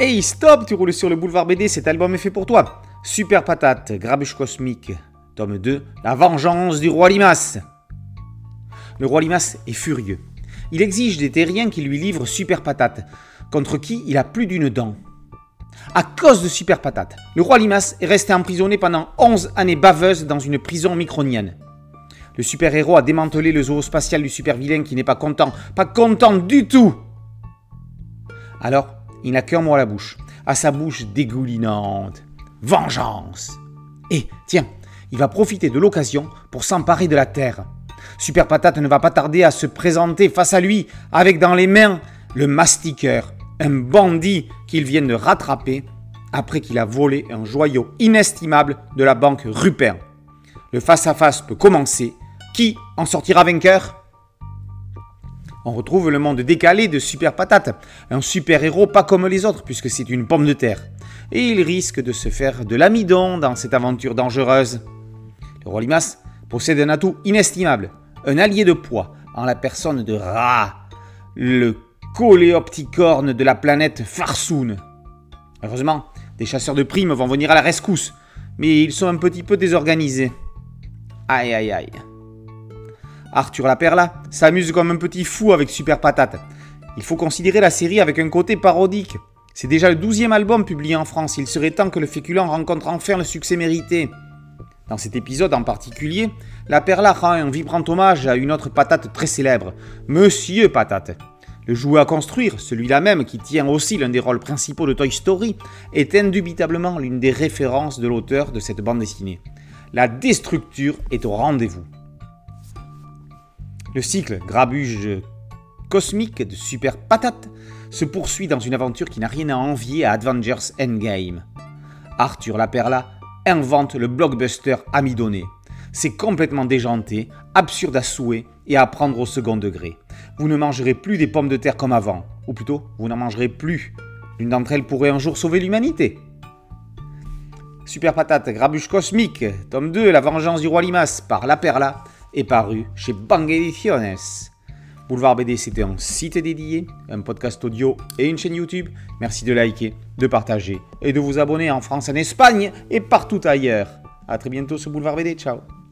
Hey, stop, tu roules sur le boulevard BD, cet album est fait pour toi. Super Patate, Grabuge Cosmique, tome 2, La vengeance du roi Limas. Le roi Limas est furieux. Il exige des terriens qui lui livrent Super Patate, contre qui il a plus d'une dent. À cause de Super Patate, le roi Limas est resté emprisonné pendant 11 années baveuses dans une prison micronienne. Le super-héros a démantelé le zoo spatial du super-vilain qui n'est pas content, pas content du tout. Alors, il n'a qu'un mot à la bouche, à sa bouche dégoulinante. Vengeance Et, tiens, il va profiter de l'occasion pour s'emparer de la Terre. Super Patate ne va pas tarder à se présenter face à lui avec dans les mains le mastiqueur, un bandit qu'il vient de rattraper après qu'il a volé un joyau inestimable de la banque Rupert. Le face-à-face -face peut commencer. Qui en sortira vainqueur? On retrouve le monde décalé de Super Patate, un super-héros pas comme les autres puisque c'est une pomme de terre. Et il risque de se faire de l'amidon dans cette aventure dangereuse. Le roi Limas possède un atout inestimable, un allié de poids en la personne de Ra, le coléopticorne de la planète Farsoun. Heureusement, des chasseurs de primes vont venir à la rescousse, mais ils sont un petit peu désorganisés. Aïe aïe aïe. Arthur Laperla s'amuse comme un petit fou avec Super Patate. Il faut considérer la série avec un côté parodique. C'est déjà le douzième album publié en France, il serait temps que le féculent rencontre enfin le succès mérité. Dans cet épisode en particulier, la Perla rend un vibrant hommage à une autre patate très célèbre, Monsieur Patate. Le jouet à construire, celui-là même qui tient aussi l'un des rôles principaux de Toy Story, est indubitablement l'une des références de l'auteur de cette bande dessinée. La déstructure est au rendez-vous. Le cycle grabuge cosmique de Super Patate se poursuit dans une aventure qui n'a rien à envier à Avengers Endgame. Arthur Laperla invente le blockbuster amidonné. C'est complètement déjanté, absurde à souhait et à prendre au second degré. Vous ne mangerez plus des pommes de terre comme avant, ou plutôt, vous n'en mangerez plus. L'une d'entre elles pourrait un jour sauver l'humanité. Super Patate, Grabuge Cosmique, tome 2, La vengeance du roi Limas par La Perla, est paru chez Bang Ediciones. Boulevard BD, c'était un site dédié, un podcast audio et une chaîne YouTube. Merci de liker, de partager et de vous abonner en France, en Espagne et partout ailleurs. A très bientôt sur Boulevard BD. Ciao